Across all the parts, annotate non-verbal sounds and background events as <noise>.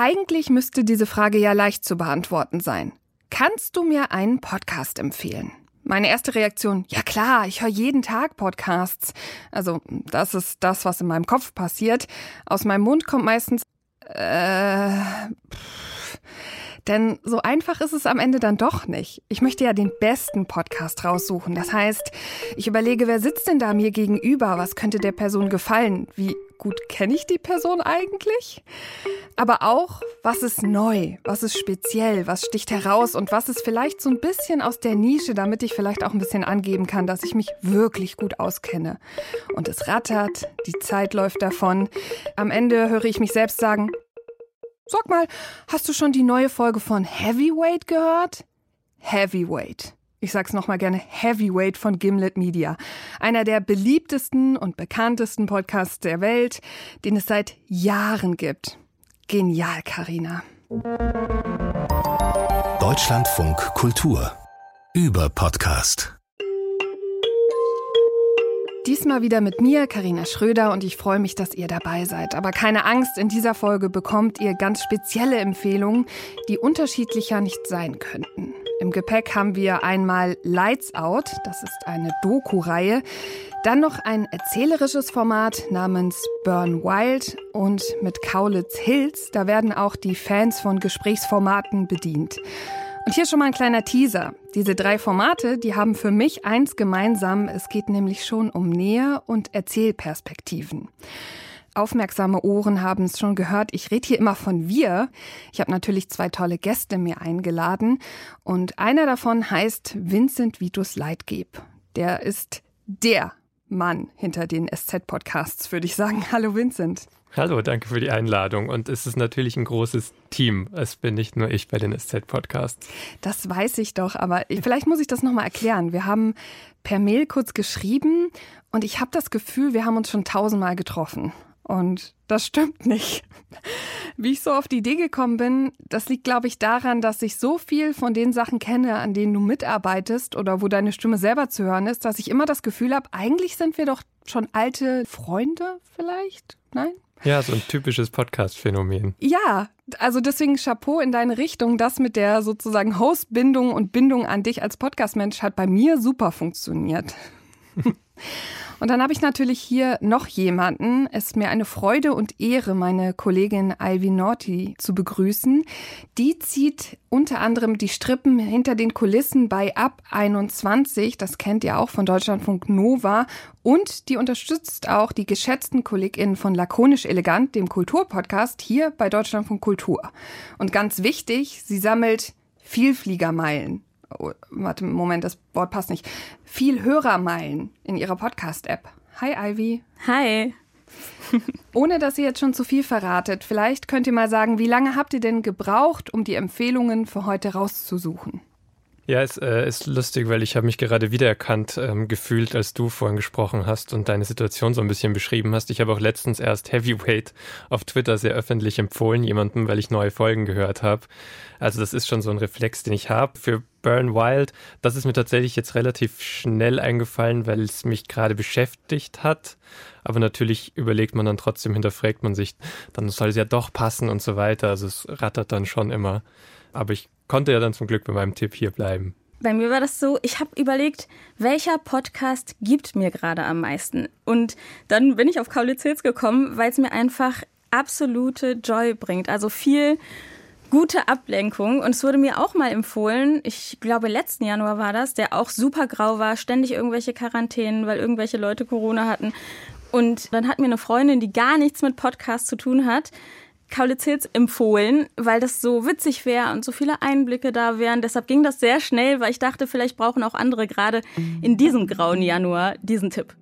Eigentlich müsste diese Frage ja leicht zu beantworten sein. Kannst du mir einen Podcast empfehlen? Meine erste Reaktion, ja klar, ich höre jeden Tag Podcasts. Also das ist das, was in meinem Kopf passiert. Aus meinem Mund kommt meistens, äh, pff. Denn so einfach ist es am Ende dann doch nicht. Ich möchte ja den besten Podcast raussuchen. Das heißt, ich überlege, wer sitzt denn da mir gegenüber? Was könnte der Person gefallen? Wie gut kenne ich die Person eigentlich? Aber auch, was ist neu? Was ist speziell? Was sticht heraus? Und was ist vielleicht so ein bisschen aus der Nische, damit ich vielleicht auch ein bisschen angeben kann, dass ich mich wirklich gut auskenne? Und es rattert, die Zeit läuft davon. Am Ende höre ich mich selbst sagen, Sag mal, hast du schon die neue Folge von Heavyweight gehört? Heavyweight. Ich sag's nochmal gerne, Heavyweight von Gimlet Media. Einer der beliebtesten und bekanntesten Podcasts der Welt, den es seit Jahren gibt. Genial, Karina. Deutschlandfunk Kultur. Über Podcast. Diesmal wieder mit mir, Karina Schröder, und ich freue mich, dass ihr dabei seid. Aber keine Angst, in dieser Folge bekommt ihr ganz spezielle Empfehlungen, die unterschiedlicher nicht sein könnten. Im Gepäck haben wir einmal Lights Out, das ist eine Doku-Reihe, dann noch ein erzählerisches Format namens Burn Wild und mit Kaulitz Hills, da werden auch die Fans von Gesprächsformaten bedient. Und hier schon mal ein kleiner Teaser. Diese drei Formate, die haben für mich eins gemeinsam. Es geht nämlich schon um Nähe und Erzählperspektiven. Aufmerksame Ohren haben es schon gehört. Ich rede hier immer von wir. Ich habe natürlich zwei tolle Gäste mir eingeladen. Und einer davon heißt Vincent Vitus Leitgeb. Der ist der Mann hinter den SZ-Podcasts, würde ich sagen. <laughs> Hallo Vincent. Hallo, danke für die Einladung. Und es ist natürlich ein großes Team. Es bin nicht nur ich bei den SZ-Podcasts. Das weiß ich doch, aber vielleicht muss ich das nochmal erklären. Wir haben per Mail kurz geschrieben und ich habe das Gefühl, wir haben uns schon tausendmal getroffen. Und das stimmt nicht. <laughs> Wie ich so auf die Idee gekommen bin, das liegt, glaube ich, daran, dass ich so viel von den Sachen kenne, an denen du mitarbeitest oder wo deine Stimme selber zu hören ist, dass ich immer das Gefühl habe, eigentlich sind wir doch schon alte Freunde vielleicht? Nein? Ja, so ein typisches Podcast-Phänomen. Ja, also deswegen Chapeau in deine Richtung. Das mit der sozusagen Hostbindung und Bindung an dich als Podcast-Mensch hat bei mir super funktioniert. <laughs> Und dann habe ich natürlich hier noch jemanden. Es ist mir eine Freude und Ehre, meine Kollegin Ivy Naughty zu begrüßen. Die zieht unter anderem die Strippen hinter den Kulissen bei Ab 21. Das kennt ihr auch von Deutschlandfunk Nova. Und die unterstützt auch die geschätzten KollegInnen von Lakonisch Elegant, dem Kulturpodcast, hier bei Deutschlandfunk Kultur. Und ganz wichtig, sie sammelt Vielfliegermeilen oh, warte, Moment, das Wort passt nicht, viel Hörermeilen in ihrer Podcast-App. Hi, Ivy. Hi. <laughs> Ohne dass ihr jetzt schon zu viel verratet, vielleicht könnt ihr mal sagen, wie lange habt ihr denn gebraucht, um die Empfehlungen für heute rauszusuchen? Ja, es äh, ist lustig, weil ich habe mich gerade wiedererkannt ähm, gefühlt, als du vorhin gesprochen hast und deine Situation so ein bisschen beschrieben hast. Ich habe auch letztens erst Heavyweight auf Twitter sehr öffentlich empfohlen, jemandem, weil ich neue Folgen gehört habe. Also das ist schon so ein Reflex, den ich habe. Für Burn Wild, das ist mir tatsächlich jetzt relativ schnell eingefallen, weil es mich gerade beschäftigt hat. Aber natürlich überlegt man dann trotzdem, hinterfragt man sich, dann soll es ja doch passen und so weiter. Also es rattert dann schon immer. Aber ich konnte ja dann zum Glück bei meinem Tipp hier bleiben. Bei mir war das so, ich habe überlegt, welcher Podcast gibt mir gerade am meisten? Und dann bin ich auf Kaulitz Hills gekommen, weil es mir einfach absolute Joy bringt. Also viel gute Ablenkung. Und es wurde mir auch mal empfohlen, ich glaube letzten Januar war das, der auch super grau war, ständig irgendwelche Quarantänen, weil irgendwelche Leute Corona hatten. Und dann hat mir eine Freundin, die gar nichts mit Podcast zu tun hat, Kaulitz Hills empfohlen, weil das so witzig wäre und so viele Einblicke da wären. Deshalb ging das sehr schnell, weil ich dachte, vielleicht brauchen auch andere gerade in diesem grauen Januar diesen Tipp.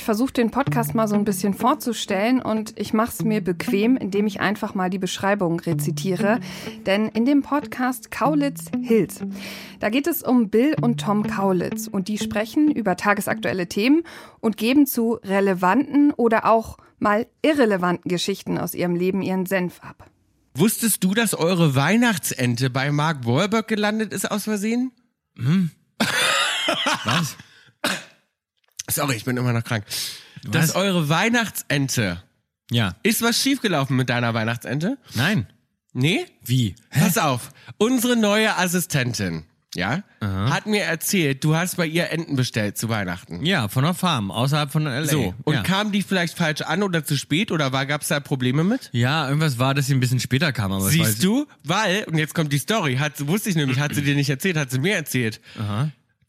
Ich versuche den Podcast mal so ein bisschen vorzustellen und ich mache es mir bequem, indem ich einfach mal die Beschreibung rezitiere. Denn in dem Podcast Kaulitz Hills, da geht es um Bill und Tom Kaulitz und die sprechen über tagesaktuelle Themen und geben zu relevanten oder auch mal irrelevanten Geschichten aus ihrem Leben ihren Senf ab. Wusstest du, dass eure Weihnachtsente bei Mark Wahlberg gelandet ist aus Versehen? Hm. <laughs> Was? Sorry, ich bin immer noch krank. dass Was? eure Weihnachtsente. Ja. Ist was schiefgelaufen mit deiner Weihnachtsente? Nein. Nee? Wie? Pass auf, unsere neue Assistentin, ja, hat mir erzählt, du hast bei ihr Enten bestellt zu Weihnachten. Ja, von der Farm, außerhalb von LA. So, und ja. kam die vielleicht falsch an oder zu spät oder war, gab's da Probleme mit? ja, irgendwas war, dass sie ein bisschen später kam. Aber es Siehst du? Weil, und jetzt kommt die Story, hat, wusste ich nämlich, hat sie dir nicht erzählt, hat sie mir erzählt.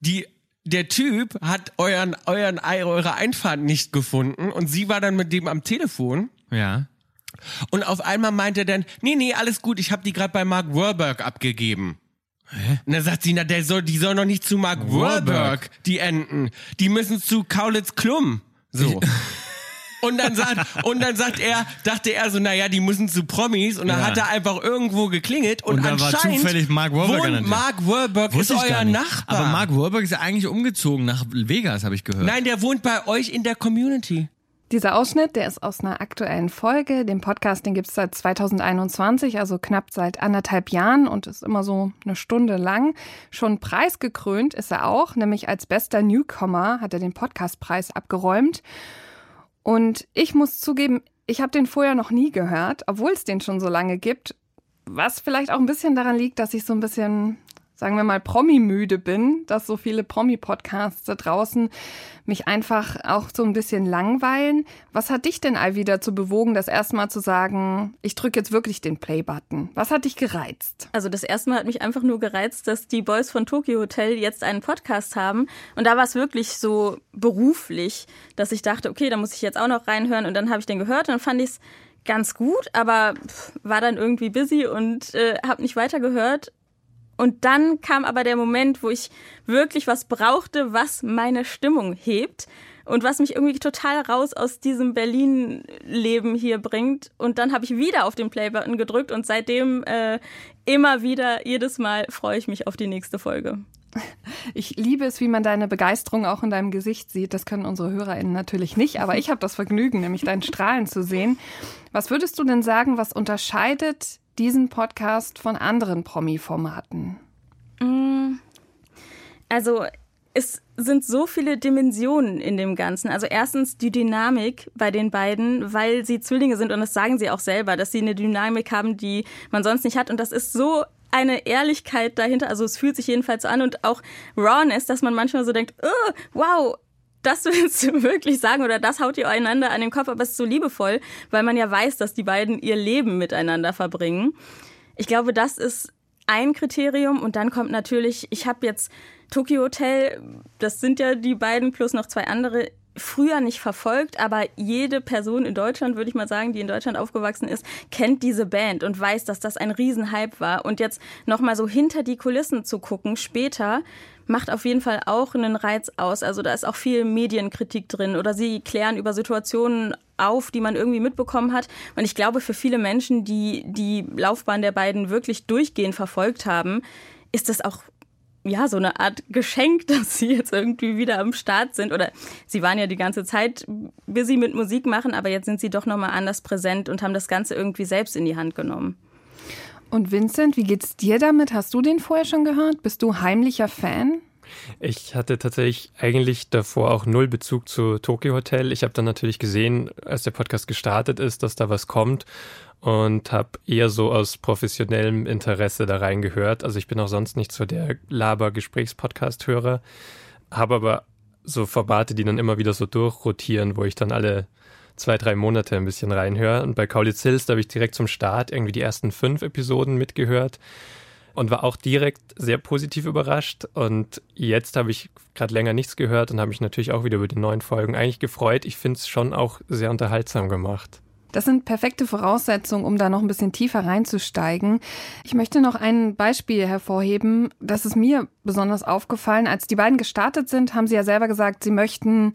Die, der Typ hat euren, euren, eure Einfahrt nicht gefunden und sie war dann mit dem am Telefon Ja. und auf einmal meint er dann, nee, nee, alles gut, ich habe die gerade bei Mark Wahlberg abgegeben. Und dann sagt sie, na, der soll, die soll noch nicht zu Mark Wahlberg. Wahlberg, die Enten. Die müssen zu Kaulitz Klum. So. <laughs> Und dann sagt, und dann sagt er, dachte er so, naja, die müssen zu Promis. Und dann Ja. hat er einfach irgendwo geklingelt und, Und da war anscheinend zufällig Mark Wahlberg wohnt. Mark Wahlberg ist euer. Nachbar. Aber Mark Wahlberg ist ja eigentlich umgezogen nach Vegas, habe ich gehört. Nein, der wohnt bei euch in der Community. Dieser Ausschnitt, der ist aus einer aktuellen Folge. Den Podcast, den gibt's seit 2021, also knapp seit anderthalb Jahren und ist immer so eine Stunde lang. Schon preisgekrönt ist er auch, nämlich als bester Newcomer hat er den Podcastpreis abgeräumt. Und ich muss zugeben, ich habe den vorher noch nie gehört, obwohl es den schon so lange gibt. Was vielleicht auch ein bisschen daran liegt, dass ich so ein bisschen, sagen wir mal, Promi-müde bin, dass so viele Promi-Podcasts da draußen mich einfach auch so ein bisschen langweilen. Was hat dich denn all wieder zu bewogen, das erste Mal zu sagen, ich drücke jetzt wirklich den Play-Button? Was hat dich gereizt? Also das erste Mal hat mich einfach nur gereizt, dass die Boys von Tokyo Hotel jetzt einen Podcast haben. Und da war es wirklich so beruflich, dass ich dachte, okay, da muss ich jetzt auch noch reinhören. Und dann habe ich den gehört und fand ich es ganz gut, aber war dann irgendwie busy und äh, habe nicht weitergehört. Und dann kam aber der Moment, wo ich wirklich was brauchte, was meine Stimmung hebt und was mich irgendwie total raus aus diesem Berlin-Leben hier bringt. Und dann habe ich wieder auf den Play-Button gedrückt und seitdem äh, immer wieder, jedes Mal freue ich mich auf die nächste Folge. Ich liebe es, wie man deine Begeisterung auch in deinem Gesicht sieht. Das können unsere HörerInnen natürlich nicht, aber ich habe das Vergnügen, nämlich dein Strahlen zu sehen. Was würdest du denn sagen, was unterscheidet diesen Podcast von anderen Promi-Formaten? Also es sind so viele Dimensionen in dem Ganzen. Also erstens die Dynamik bei den beiden, weil sie Zwillinge sind und das sagen sie auch selber, dass sie eine Dynamik haben, die man sonst nicht hat. Und das ist so eine Ehrlichkeit dahinter. Also es fühlt sich jedenfalls so an und auch Rawness, dass man manchmal so denkt, oh, wow, das <laughs> willst du wirklich sagen oder das haut ihr einander an den Kopf, aber es ist so liebevoll, weil man ja weiß, dass die beiden ihr Leben miteinander verbringen. Ich glaube, das ist ein Kriterium und dann kommt natürlich, ich habe jetzt Tokyo Hotel, das sind ja die beiden plus noch zwei andere, früher nicht verfolgt, aber jede Person in Deutschland, würde ich mal sagen, die in Deutschland aufgewachsen ist, kennt diese Band und weiß, dass das ein Riesenhype war. Und jetzt nochmal so hinter die Kulissen zu gucken, später, macht auf jeden Fall auch einen Reiz aus. Also da ist auch viel Medienkritik drin oder sie klären über Situationen auf, die man irgendwie mitbekommen hat. Und ich glaube, für viele Menschen, die die Laufbahn der beiden wirklich durchgehend verfolgt haben, ist das auch ja, so eine Art Geschenk, <laughs> dass sie jetzt irgendwie wieder am Start sind. Oder sie waren ja die ganze Zeit busy mit Musik machen, aber jetzt sind sie doch nochmal anders präsent und haben das Ganze irgendwie selbst in die Hand genommen. Und Vincent, wie geht's dir damit? Hast du den vorher schon gehört? Bist du heimlicher Fan? Ich hatte tatsächlich eigentlich davor auch null Bezug zu Tokyo Hotel. Ich habe dann natürlich gesehen, als der Podcast gestartet ist, dass da was kommt und habe eher so aus professionellem Interesse da reingehört. Also ich bin auch sonst nicht so der Laber-Gesprächspodcast-Hörer, habe aber so Formate, die dann immer wieder so durchrotieren, wo ich dann alle zwei, drei Monate ein bisschen reinhöre. Und bei Kaulitz Hills, da habe ich direkt zum Start irgendwie die ersten fünf Episoden mitgehört und war auch direkt sehr positiv überrascht. Und jetzt habe ich gerade länger nichts gehört und habe mich natürlich auch wieder über die neuen Folgen eigentlich gefreut. Ich finde es schon auch sehr unterhaltsam gemacht. Das sind perfekte Voraussetzungen, um da noch ein bisschen tiefer reinzusteigen. Ich möchte noch ein Beispiel hervorheben. Das ist mir besonders aufgefallen. Als die beiden gestartet sind, haben sie ja selber gesagt, sie möchten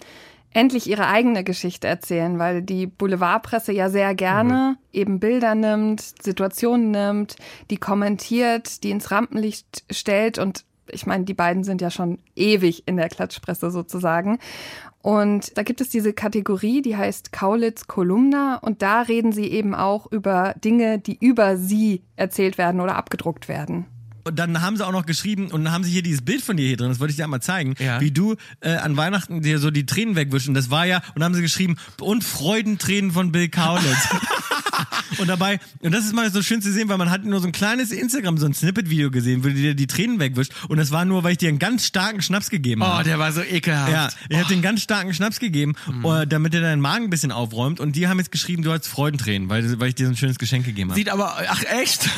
endlich ihre eigene Geschichte erzählen, weil die Boulevardpresse ja sehr gerne mhm. eben Bilder nimmt, Situationen nimmt, die kommentiert, die ins Rampenlicht stellt und ich meine, die beiden sind ja schon ewig in der Klatschpresse sozusagen. Und da gibt es diese Kategorie, die heißt Kaulitz Kolumna. Und da reden sie eben auch über Dinge, die über sie erzählt werden oder abgedruckt werden. Und dann haben sie auch noch geschrieben und dann haben sie hier dieses Bild von dir hier drin, das wollte ich dir einmal zeigen, Ja. wie du äh, an Weihnachten dir so die Tränen wegwischen. Das war ja, und dann haben sie geschrieben, und Freudentränen von Bill Kaulitz. <laughs> und dabei, und das ist mal so schön zu sehen, weil man hat nur so ein kleines Instagram, so ein Snippet-Video gesehen, wo du dir die Tränen wegwischt. Und das war nur, weil ich dir einen ganz starken Schnaps gegeben Oh, habe. der war so ekelhaft. Ja, ich habe den ganz starken Schnaps gegeben, Mhm. äh, damit er deinen Magen ein bisschen aufräumt. Und die haben jetzt geschrieben, du hast Freudentränen, weil, weil ich dir so ein schönes Geschenk gegeben habe. Sieht aber, ach echt?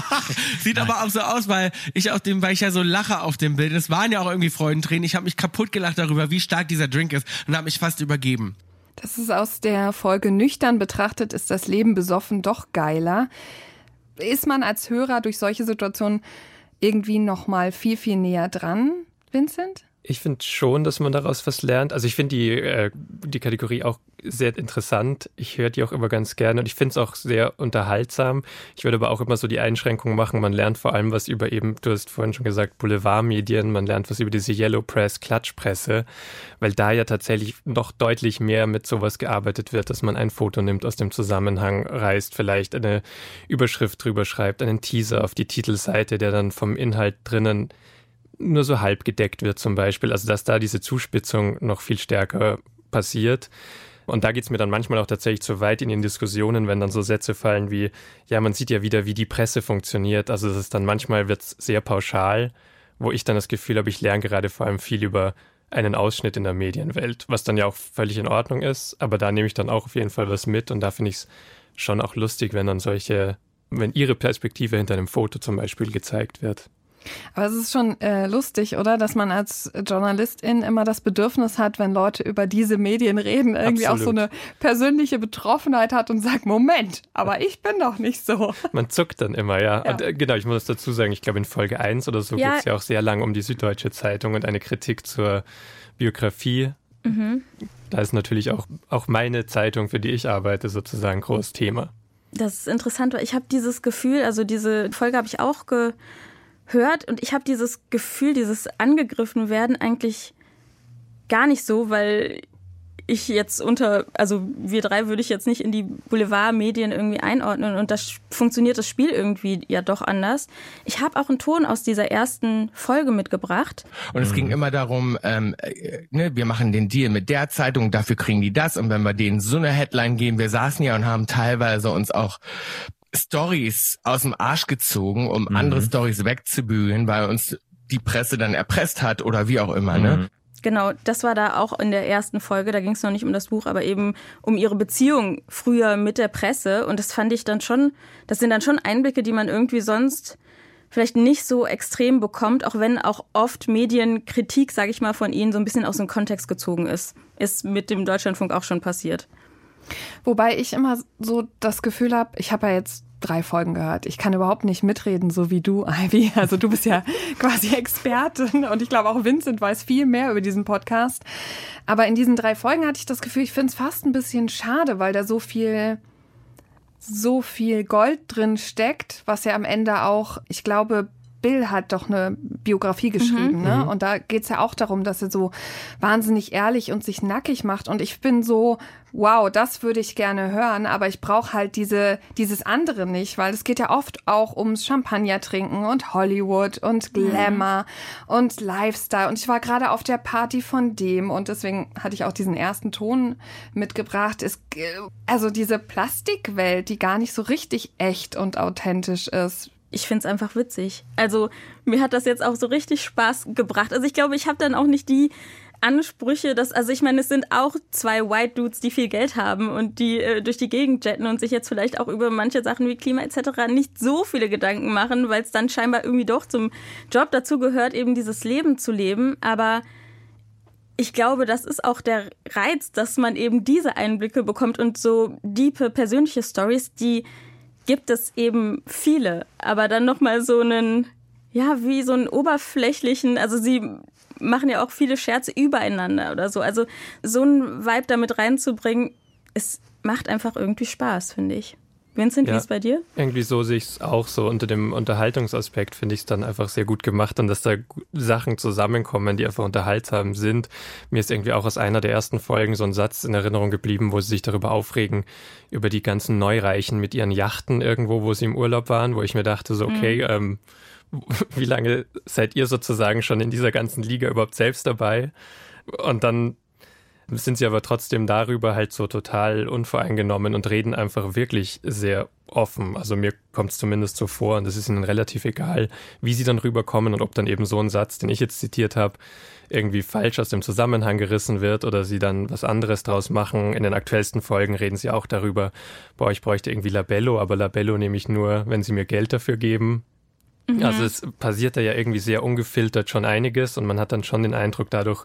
<laughs> Sieht aber auch so aus, weil ich auf dem, weil ich ja so lache auf dem Bild. Es waren ja auch irgendwie Freudentränen. Ich habe mich kaputt gelacht darüber, wie stark dieser Drink ist und habe mich fast übergeben. Das ist aus der Folge Nüchtern betrachtet, ist das Leben besoffen doch geiler. Ist man als Hörer durch solche Situationen irgendwie noch mal viel, viel näher dran, Vincent? Ich finde schon, dass man daraus was lernt. Also ich finde die, äh, die Kategorie auch sehr interessant. Ich höre die auch immer ganz gerne und ich finde es auch sehr unterhaltsam. Ich würde aber auch immer so die Einschränkung machen. Man lernt vor allem was über eben, du hast vorhin schon gesagt, Boulevardmedien. Man lernt was über diese Yellow Press, Klatschpresse, weil da ja tatsächlich noch deutlich mehr mit sowas gearbeitet wird, dass man ein Foto nimmt, aus dem Zusammenhang reißt, vielleicht eine Überschrift drüber schreibt, einen Teaser auf die Titelseite, der dann vom Inhalt drinnen nur so halb gedeckt wird zum Beispiel. Also dass da diese Zuspitzung noch viel stärker passiert. Und da geht's mir dann manchmal auch tatsächlich zu weit in den Diskussionen, wenn dann so Sätze fallen wie, ja, man sieht ja wieder, wie die Presse funktioniert. Also es ist dann manchmal wird's sehr pauschal, wo ich dann das Gefühl habe, ich lerne gerade vor allem viel über einen Ausschnitt in der Medienwelt, was dann ja auch völlig in Ordnung ist. Aber da nehme ich dann auch auf jeden Fall was mit und da finde ich es schon auch lustig, wenn dann solche, wenn ihre Perspektive hinter einem Foto zum Beispiel gezeigt wird. Aber es ist schon äh, lustig, oder? Dass man als Journalistin immer das Bedürfnis hat, wenn Leute über diese Medien reden, irgendwie auch so Absolut. eine persönliche Betroffenheit hat und sagt, Moment, aber ich bin doch nicht so. <laughs> Man zuckt dann immer, ja. Ja. Und äh, genau, ich muss dazu sagen, ich glaube in Folge 1 oder so Ja. geht's ja auch sehr lang um die Süddeutsche Zeitung und eine Kritik zur Biografie. Da ist natürlich auch, auch meine Zeitung, für die ich arbeite, sozusagen groß Thema. Das ist interessant, weil ich habe dieses Gefühl, also diese Folge habe ich auch gehört und ich habe dieses Gefühl, dieses angegriffen werden eigentlich gar nicht so, weil ich jetzt unter, also wir drei würde ich jetzt nicht in die Boulevardmedien irgendwie einordnen und das funktioniert das Spiel irgendwie ja doch anders. Ich habe auch einen Ton aus dieser ersten Folge mitgebracht. Und es ging immer darum, ähm, äh, ne, wir machen den Deal mit der Zeitung, dafür kriegen die das. Und wenn wir denen so eine Headline geben, wir saßen ja und haben teilweise uns auch Stories aus dem Arsch gezogen, um andere Stories wegzubügeln, weil uns die Presse dann erpresst hat oder wie auch immer, ne? Genau, das war da auch in der ersten Folge. Da ging es noch nicht um das Buch, aber eben um ihre Beziehung früher mit der Presse. Und das fand ich dann schon, das sind dann schon Einblicke, die man irgendwie sonst vielleicht nicht so extrem bekommt, auch wenn auch oft Medienkritik, sage ich mal, von ihnen so ein bisschen aus dem Kontext gezogen ist. Ist mit dem Deutschlandfunk auch schon passiert. Wobei ich immer so das Gefühl habe, ich habe ja jetzt drei Folgen gehört. Ich kann überhaupt nicht mitreden, so wie du, Ivy. <laughs> Also du bist ja <laughs> quasi Expertin und ich glaube auch Vincent weiß viel mehr über diesen Podcast. Aber in diesen drei Folgen hatte ich das Gefühl, ich finde es fast ein bisschen schade, weil da so viel so viel Gold drin steckt, was ja am Ende auch, ich glaube, Bill hat doch eine Biografie geschrieben, ne? Und da geht's ja auch darum, dass er so wahnsinnig ehrlich und sich nackig macht. Und ich bin so, wow, das würde ich gerne hören, aber ich brauche halt diese, dieses andere nicht, weil es geht ja oft auch ums Champagner trinken und Hollywood und Glamour und Lifestyle. Und ich war gerade auf der Party von dem und deswegen hatte ich auch diesen ersten Ton mitgebracht. Es, also diese Plastikwelt, die gar nicht so richtig echt und authentisch ist. Ich finde es einfach witzig. Also mir hat das jetzt auch so richtig Spaß gebracht. Also ich glaube, ich habe dann auch nicht die Ansprüche, dass, also ich meine, es sind auch zwei White Dudes, die viel Geld haben und die äh, durch die Gegend jetten und sich jetzt vielleicht auch über manche Sachen wie Klima etc. nicht so viele Gedanken machen, weil es dann scheinbar irgendwie doch zum Job dazu gehört, eben dieses Leben zu leben. Aber ich glaube, das ist auch der Reiz, dass man eben diese Einblicke bekommt und so diepe persönliche Stories, die gibt es eben viele, aber dann noch mal so einen ja, wie so einen oberflächlichen, also sie machen ja auch viele Scherze übereinander oder so. Also so einen Vibe damit reinzubringen, es macht einfach irgendwie Spaß, finde ich. Vincent, wie Ja. ist bei dir? Irgendwie so sehe ich es auch so. Unter dem Unterhaltungsaspekt finde ich es dann einfach sehr gut gemacht und dass da Sachen zusammenkommen, die einfach unterhaltsam sind. Mir ist irgendwie auch aus einer der ersten Folgen so ein Satz in Erinnerung geblieben, wo sie sich darüber aufregen, über die ganzen Neureichen mit ihren Yachten irgendwo, wo sie im Urlaub waren, wo ich mir dachte, so, okay, ähm, <laughs> wie lange seid ihr sozusagen schon in dieser ganzen Liga überhaupt selbst dabei? Und dann sind sie aber trotzdem darüber halt so total unvoreingenommen und reden einfach wirklich sehr offen. Also mir kommt es zumindest so vor und es ist ihnen relativ egal, wie sie dann rüberkommen und ob dann eben so ein Satz, den ich jetzt zitiert habe, irgendwie falsch aus dem Zusammenhang gerissen wird oder sie dann was anderes draus machen. In den aktuellsten Folgen reden sie auch darüber, boah, ich bräuchte irgendwie Labello, aber Labello nehme ich nur, wenn sie mir Geld dafür geben. Mhm. Also es passiert da ja irgendwie sehr ungefiltert schon einiges und man hat dann schon den Eindruck, dadurch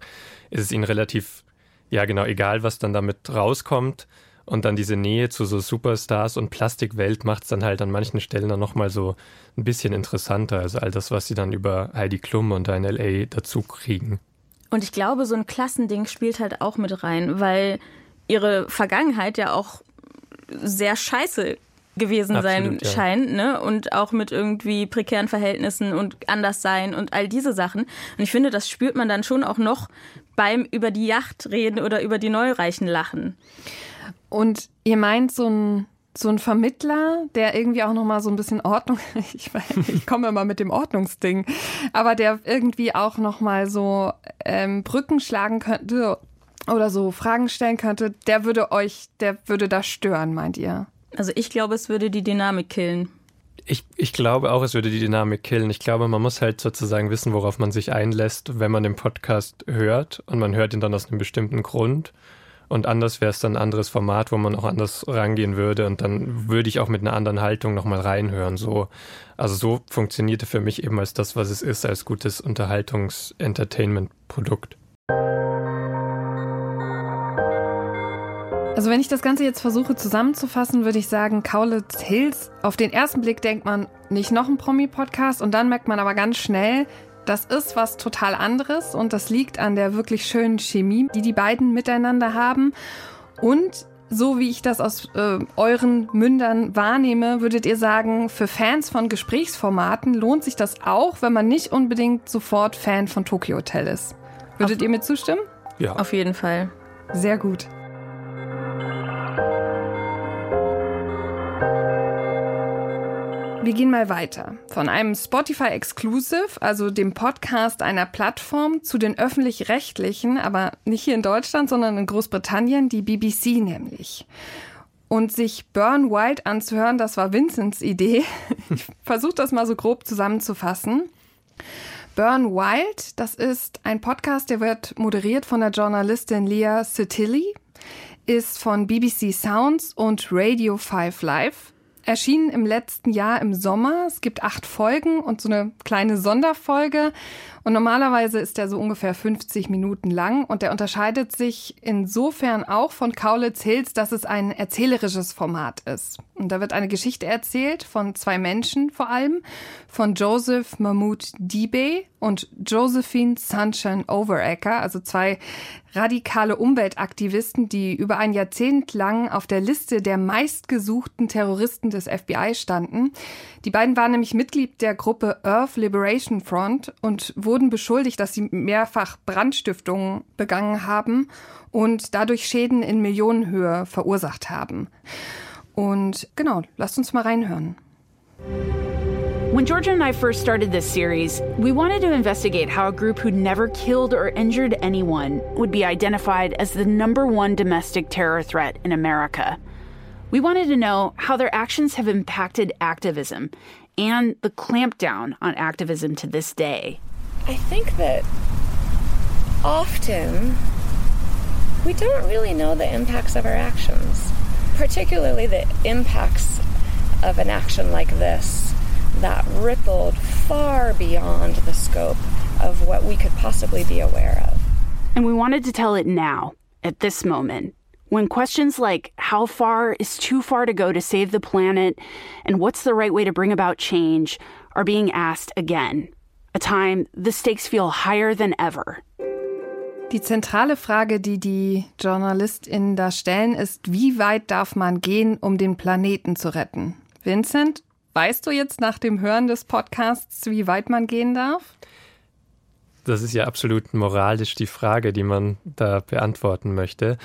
ist es ihnen relativ ja genau, egal was dann damit rauskommt. Und dann diese Nähe zu so Superstars und Plastikwelt macht es dann halt an manchen Stellen dann nochmal so ein bisschen interessanter. Also all das, was sie dann über Heidi Klum und da in L.A. dazu kriegen. Und ich glaube, so ein Klassending spielt halt auch mit rein, weil ihre Vergangenheit ja auch sehr scheiße gewesen Absolut, sein ja. scheint, ne? Und auch mit irgendwie prekären Verhältnissen und anders sein und all diese Sachen. Und ich finde, das spürt man dann schon auch noch beim über die Yacht reden oder über die Neureichen lachen. Und ihr meint so ein so ein Vermittler, der irgendwie auch noch mal so ein bisschen Ordnung, <laughs> ich, ich komme immer mit dem Ordnungsding, aber der irgendwie auch noch mal so ähm, Brücken schlagen könnte oder so Fragen stellen könnte, der würde euch, der würde das stören, meint ihr? Also ich glaube, es würde die Dynamik killen. Ich, ich glaube auch, es würde die Dynamik killen. Ich glaube, man muss halt sozusagen wissen, worauf man sich einlässt, wenn man den Podcast hört und man hört ihn dann aus einem bestimmten Grund. Und anders wäre es dann ein anderes Format, wo man auch anders rangehen würde. Und dann würde ich auch mit einer anderen Haltung nochmal reinhören. So. Also so funktionierte für mich eben als das, was es ist, als gutes Unterhaltungs-Entertainment-Produkt. Also wenn ich das Ganze jetzt versuche zusammenzufassen, würde ich sagen, Kaulitz Hills, auf den ersten Blick denkt man nicht noch ein Promi-Podcast und dann merkt man aber ganz schnell, das ist was total anderes und das liegt an der wirklich schönen Chemie, die die beiden miteinander haben. Und so wie ich das aus äh, euren Mündern wahrnehme, würdet ihr sagen, für Fans von Gesprächsformaten lohnt sich das auch, wenn man nicht unbedingt sofort Fan von Tokyo Hotel ist. Würdet auf, ihr mir zustimmen? Ja. Auf jeden Fall. Sehr gut. Wir gehen mal weiter. Von einem Spotify Exclusive, also dem Podcast einer Plattform, zu den öffentlich-rechtlichen, aber nicht hier in Deutschland, sondern in Großbritannien, die BBC nämlich. Und sich Burn White anzuhören, das war Vincents Idee. <laughs> Ich versuche das mal so grob zusammenzufassen. Burn Wild, das ist ein Podcast, der wird moderiert von der Journalistin Leah Setilli, ist von BBC Sounds und Radio 5 Live erschienen im letzten Jahr im Sommer. Es gibt acht Folgen und so eine kleine Sonderfolge. Und normalerweise ist er so ungefähr 50 Minuten lang und der unterscheidet sich insofern auch von Kaulitz Hills, dass es ein erzählerisches Format ist. Und da wird eine Geschichte erzählt von zwei Menschen vor allem, von Joseph Mahmoud Dibe und Josephine Sunshine Overacker, also zwei radikale Umweltaktivisten, die über ein Jahrzehnt lang auf der Liste der meistgesuchten Terroristen des FBI standen. Die beiden waren nämlich Mitglied der Gruppe Earth Liberation Front und wurden beschuldigt, dass sie mehrfach Brandstiftungen begangen haben und dadurch Schäden in Millionenhöhe verursacht haben. Und genau, lasst uns mal reinhören. When Georgia and I first started this series, we wanted to investigate how a group who'd never killed or injured anyone would be identified as the number one domestic terror threat in America. We wanted to know how their actions have impacted activism and the clampdown on activism to this day. I think that often we don't really know the impacts of our actions, particularly the impacts of an action like this that rippled far beyond the scope of what we could possibly be aware of. And we wanted to tell it now, at this moment, when questions like how far is too far to go to save the planet and what's the right way to bring about change are being asked again. A time the stakes feel higher than ever. Die zentrale Frage, die die JournalistInnen da stellen, ist, wie weit darf man gehen, um den Planeten zu retten? Vincent, weißt du jetzt nach dem Hören des Podcasts, wie weit man gehen darf? Das ist ja absolut moralisch die Frage, die man da beantworten möchte.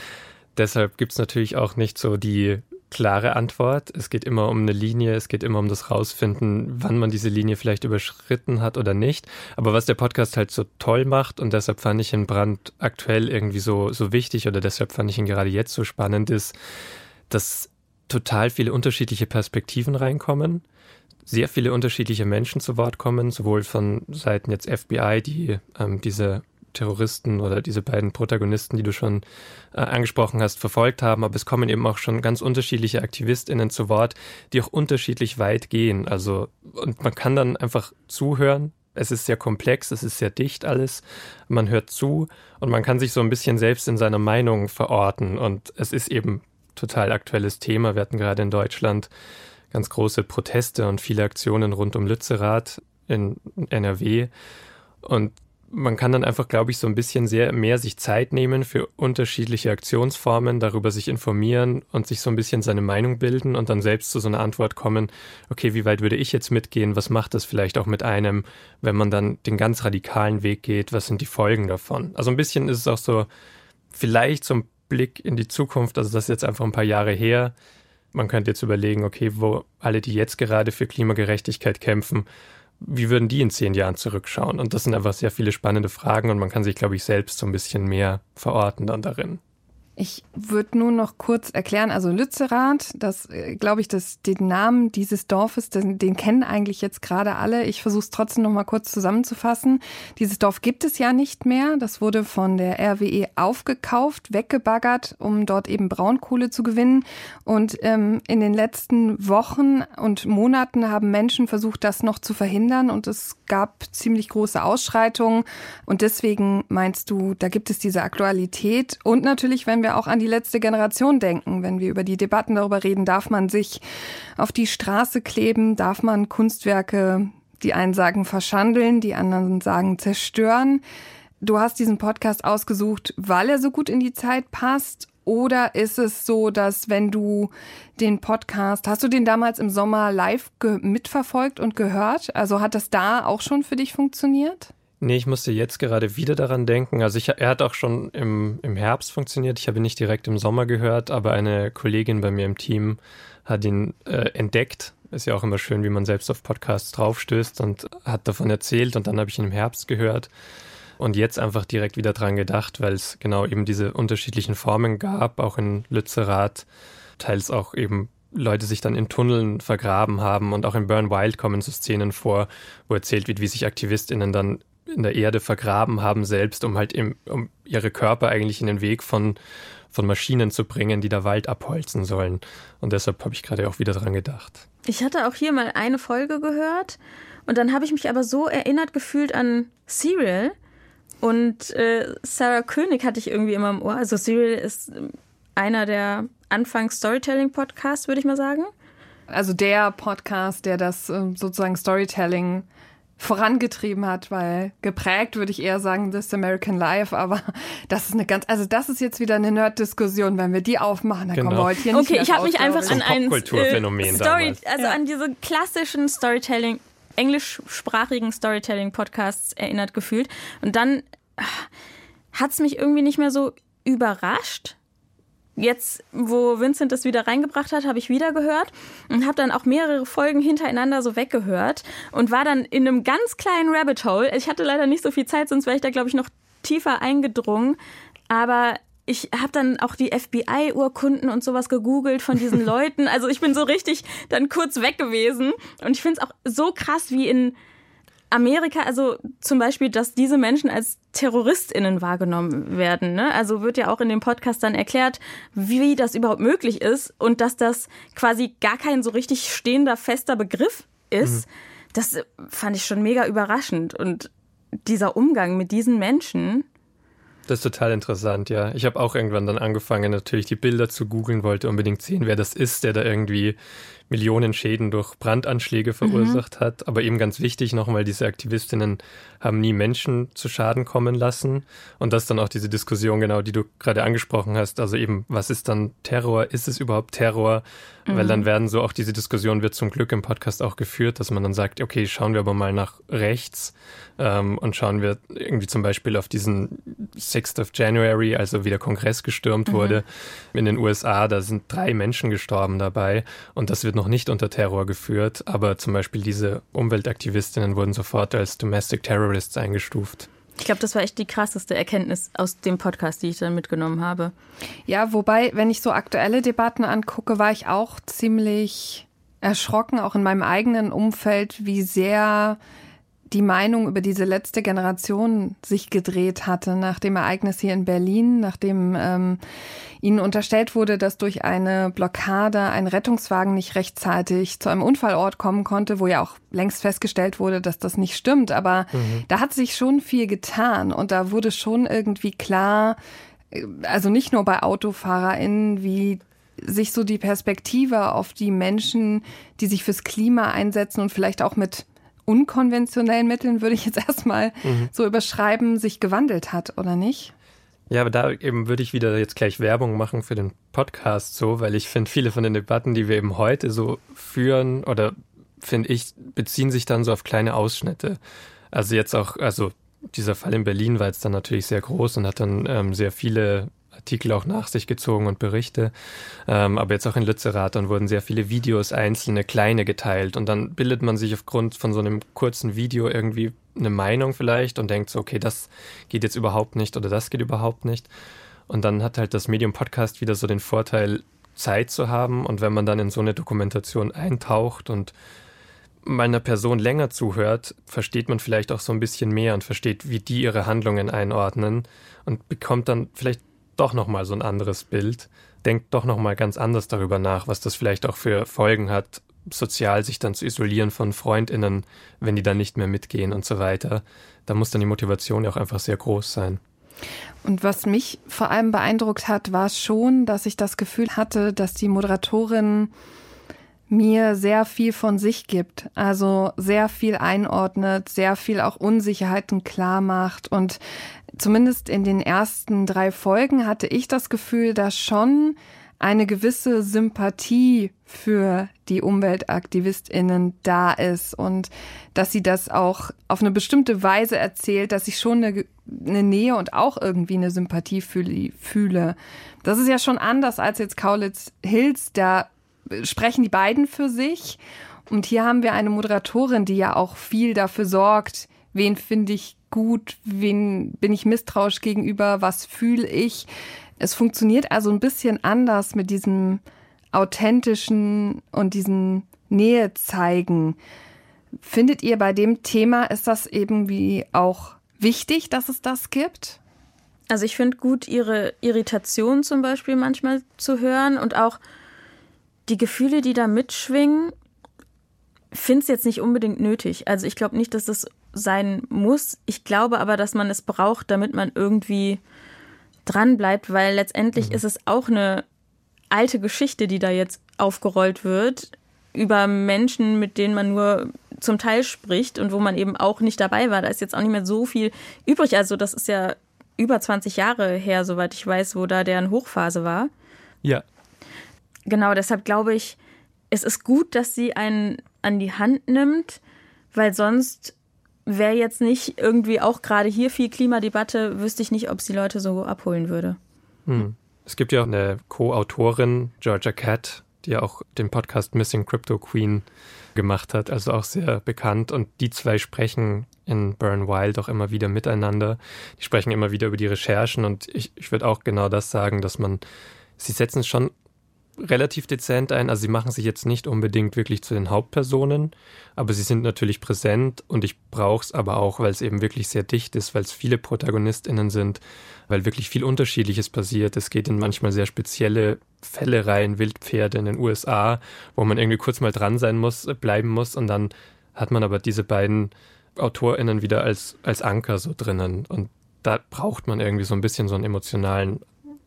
Deshalb gibt es natürlich auch nicht so die klare Antwort. Es geht immer um eine Linie, es geht immer um das Rausfinden, wann man diese Linie vielleicht überschritten hat oder nicht. Aber was der Podcast halt so toll macht und deshalb fand ich ihn Brand aktuell irgendwie so, so wichtig oder deshalb fand ich ihn gerade jetzt so spannend ist, dass total viele unterschiedliche Perspektiven reinkommen sehr viele unterschiedliche Menschen zu Wort kommen, sowohl von Seiten jetzt FBI, die ähm, diese Terroristen oder diese beiden Protagonisten, die du schon äh, angesprochen hast, verfolgt haben. Aber es kommen eben auch schon ganz unterschiedliche AktivistInnen zu Wort, die auch unterschiedlich weit gehen. Also, und man kann dann einfach zuhören. Es ist sehr komplex, es ist sehr dicht alles. Man hört zu und man kann sich so ein bisschen selbst in seiner Meinung verorten. Und es ist eben total aktuelles Thema. Wir hatten gerade in Deutschland ganz große Proteste und viele Aktionen rund um Lützerath in NRW. Und man kann dann einfach, glaube ich, so ein bisschen sehr mehr sich Zeit nehmen für unterschiedliche Aktionsformen, darüber sich informieren und sich so ein bisschen seine Meinung bilden und dann selbst zu so einer Antwort kommen, okay, wie weit würde ich jetzt mitgehen? Was macht das vielleicht auch mit einem, wenn man dann den ganz radikalen Weg geht? Was sind die Folgen davon? Also ein bisschen ist es auch so, vielleicht so ein Blick in die Zukunft, also das ist jetzt einfach ein paar Jahre her. Man könnte jetzt überlegen, okay, wo alle, die jetzt gerade für Klimagerechtigkeit kämpfen, wie würden die in zehn Jahren zurückschauen? Und das sind einfach sehr viele spannende Fragen und man kann sich, glaube ich, selbst so ein bisschen mehr verorten dann darin. Ich würde nur noch kurz erklären, also Lützerath, das äh, glaube ich, dass den Namen dieses Dorfes, den, den kennen eigentlich jetzt gerade alle. Ich versuche es trotzdem noch mal kurz zusammenzufassen. Dieses Dorf gibt es ja nicht mehr. Das wurde von der RWE aufgekauft, weggebaggert, um dort eben Braunkohle zu gewinnen. Und ähm, in den letzten Wochen und Monaten haben Menschen versucht, das noch zu verhindern. Und es gab ziemlich große Ausschreitungen. Und deswegen meinst du, da gibt es diese Aktualität. Und natürlich, wenn wir auch an die letzte Generation denken, wenn wir über die Debatten darüber reden, darf man sich auf die Straße kleben, darf man Kunstwerke, die einen sagen verschandeln, die anderen sagen zerstören. Du hast diesen Podcast ausgesucht, weil er so gut in die Zeit passt oder ist es so, dass wenn du den Podcast, hast du den damals im Sommer live mitverfolgt und gehört? Also hat das da auch schon für dich funktioniert? Nee, ich musste jetzt gerade wieder daran denken. Also ich, er hat auch schon im, im Herbst funktioniert. Ich habe ihn nicht direkt im Sommer gehört, aber eine Kollegin bei mir im Team hat ihn äh, entdeckt. Ist ja auch immer schön, wie man selbst auf Podcasts draufstößt und hat davon erzählt und dann habe ich ihn im Herbst gehört und jetzt einfach direkt wieder dran gedacht, weil es genau eben diese unterschiedlichen Formen gab, auch in Lützerath, teils auch eben Leute sich dann in Tunneln vergraben haben und auch in Burn Wild kommen so Szenen vor, wo erzählt wird, wie sich AktivistInnen dann in der Erde vergraben haben selbst, um halt im, um ihre Körper eigentlich in den Weg von, von Maschinen zu bringen, die da Wald abholzen sollen. Und deshalb habe ich gerade auch wieder dran gedacht. Ich hatte auch hier mal eine Folge gehört und dann habe ich mich aber so erinnert gefühlt an Serial und äh, Sarah König hatte ich irgendwie immer im Ohr. Also Serial ist einer der Anfangs-Storytelling-Podcasts, würde ich mal sagen. Also der Podcast, der das äh, sozusagen Storytelling vorangetrieben hat, weil geprägt würde ich eher sagen This American Life, aber <laughs> das ist eine ganz, also das ist jetzt wieder eine Nerd-Diskussion, wenn wir die aufmachen, dann genau. kommen wir heute hier nicht Okay, ich habe mich einfach an ein äh, Story, also ja. an diese klassischen Storytelling, englischsprachigen Storytelling-Podcasts erinnert gefühlt und dann ah, hat es mich irgendwie nicht mehr so überrascht, jetzt, wo Vincent das wieder reingebracht hat, habe ich wieder gehört und habe dann auch mehrere Folgen hintereinander so weggehört und war dann in einem ganz kleinen Rabbit Hole. Ich hatte leider nicht so viel Zeit, sonst wäre ich da, glaube ich, noch tiefer eingedrungen. Aber ich habe dann auch die FBI-Urkunden und sowas gegoogelt von diesen <laughs> Leuten. Also ich bin so richtig dann kurz weg gewesen. Und ich finde es auch so krass, wie in Amerika, also zum Beispiel, dass diese Menschen als TerroristInnen wahrgenommen werden. Ne? Also wird ja auch in dem Podcast dann erklärt, wie das überhaupt möglich ist und dass das quasi gar kein so richtig stehender, fester Begriff ist. Mhm. Das fand ich schon mega überraschend. Und dieser Umgang mit diesen Menschen. Das ist total interessant, ja. Ich habe auch irgendwann dann angefangen, natürlich die Bilder zu googeln, wollte unbedingt sehen, wer das ist, der da irgendwie Millionen Schäden durch Brandanschläge verursacht mhm. hat. Aber eben ganz wichtig nochmal, diese Aktivistinnen haben nie Menschen zu Schaden kommen lassen. Und das dann auch diese Diskussion, genau, die du gerade angesprochen hast. Also eben, was ist dann Terror? Ist es überhaupt Terror? Mhm. Weil dann mhm. werden so auch diese Diskussion wird zum Glück im Podcast auch geführt, dass man dann sagt, okay, schauen wir aber mal nach rechts ähm, und schauen wir irgendwie zum Beispiel auf diesen 6th of January, also wie der Kongress gestürmt mhm. wurde in den USA. Da sind drei Menschen gestorben dabei und das wird noch nicht unter Terror geführt, aber zum Beispiel diese Umweltaktivistinnen wurden sofort als Domestic Terrorists eingestuft. Ich glaube, das war echt die krasseste Erkenntnis aus dem Podcast, die ich dann mitgenommen habe. Ja, wobei, wenn ich so aktuelle Debatten angucke, war ich auch ziemlich erschrocken, auch in meinem eigenen Umfeld, wie sehr die Meinung über diese letzte Generation sich gedreht hatte nach dem Ereignis hier in Berlin, nachdem ähm, ihnen unterstellt wurde, dass durch eine Blockade ein Rettungswagen nicht rechtzeitig zu einem Unfallort kommen konnte, wo ja auch längst festgestellt wurde, dass das nicht stimmt. Aber mhm. da hat sich schon viel getan und da wurde schon irgendwie klar, äh, also nicht nur bei AutofahrerInnen, wie sich so die Perspektive auf die Menschen, die sich fürs Klima einsetzen und vielleicht auch mit unkonventionellen Mitteln, würde ich jetzt erstmal mhm. so überschreiben, sich gewandelt hat, oder nicht? Ja, aber da eben würde ich wieder jetzt gleich Werbung machen für den Podcast so, weil ich finde, viele von den Debatten, die wir eben heute so führen oder finde ich, beziehen sich dann so auf kleine Ausschnitte. Also jetzt auch, also dieser Fall in Berlin war jetzt dann natürlich sehr groß und hat dann ähm, sehr viele Artikel auch nach sich gezogen und Berichte. Ähm, aber jetzt auch in Lützerath, dann wurden sehr viele Videos, einzelne, kleine geteilt. Und dann bildet man sich aufgrund von so einem kurzen Video irgendwie eine Meinung vielleicht und denkt so, okay, das geht jetzt überhaupt nicht oder das geht überhaupt nicht. Und dann hat halt das Medium Podcast wieder so den Vorteil, Zeit zu haben. Und wenn man dann in so eine Dokumentation eintaucht und meiner Person länger zuhört, versteht man vielleicht auch so ein bisschen mehr und versteht, wie die ihre Handlungen einordnen und bekommt dann vielleicht doch nochmal so ein anderes Bild, denkt doch nochmal ganz anders darüber nach, was das vielleicht auch für Folgen hat, sozial sich dann zu isolieren von FreundInnen, wenn die dann nicht mehr mitgehen und so weiter. Da muss dann die Motivation ja auch einfach sehr groß sein. Und was mich vor allem beeindruckt hat, war schon, dass ich das Gefühl hatte, dass die Moderatorin mir sehr viel von sich gibt, also sehr viel einordnet, sehr viel auch Unsicherheiten klar macht und zumindest in den ersten drei Folgen hatte ich das Gefühl, dass schon eine gewisse Sympathie für die Umweltaktivistinnen da ist und dass sie das auch auf eine bestimmte Weise erzählt, dass ich schon eine, eine Nähe und auch irgendwie eine Sympathie fühle. Das ist ja schon anders als jetzt Kaulitz Hills, da sprechen die beiden für sich und hier haben wir eine Moderatorin, die ja auch viel dafür sorgt, wen finde ich gut, wen bin ich misstrauisch gegenüber, was fühle ich. Es funktioniert also ein bisschen anders mit diesem authentischen und diesen Nähe zeigen. Findet ihr bei dem Thema, ist das irgendwie auch wichtig, dass es das gibt? Also ich finde gut, ihre Irritation zum Beispiel manchmal zu hören und auch die Gefühle, die da mitschwingen, finde es jetzt nicht unbedingt nötig. Also ich glaube nicht, dass das sein muss. Ich glaube aber, dass man es braucht, damit man irgendwie dran bleibt, weil letztendlich mhm. ist es auch eine alte Geschichte, die da jetzt aufgerollt wird über Menschen, mit denen man nur zum Teil spricht und wo man eben auch nicht dabei war. Da ist jetzt auch nicht mehr so viel übrig. Also das ist ja über 20 Jahre her, soweit ich weiß, wo da deren Hochphase war. Ja. Genau, deshalb glaube ich, es ist gut, dass sie einen an die Hand nimmt, weil sonst wäre jetzt nicht irgendwie auch gerade hier viel Klimadebatte, wüsste ich nicht, ob es die Leute so abholen würde. Hm. Es gibt ja auch eine Co-Autorin, Georgia Cat, die ja auch den Podcast Missing Crypto Queen gemacht hat, also auch sehr bekannt. Und die zwei sprechen in Burn Wild auch immer wieder miteinander. Die sprechen immer wieder über die Recherchen und ich, ich würde auch genau das sagen, dass man, sie setzen schon relativ dezent ein. Also sie machen sich jetzt nicht unbedingt wirklich zu den Hauptpersonen, aber sie sind natürlich präsent und ich brauche es aber auch, weil es eben wirklich sehr dicht ist, weil es viele ProtagonistInnen sind, weil wirklich viel Unterschiedliches passiert. Es geht in manchmal sehr spezielle Fälle rein, Wildpferde in den USA, wo man irgendwie kurz mal dran sein muss, bleiben muss und dann hat man aber diese beiden AutorInnen wieder als, als Anker so drinnen und da braucht man irgendwie so ein bisschen so einen emotionalen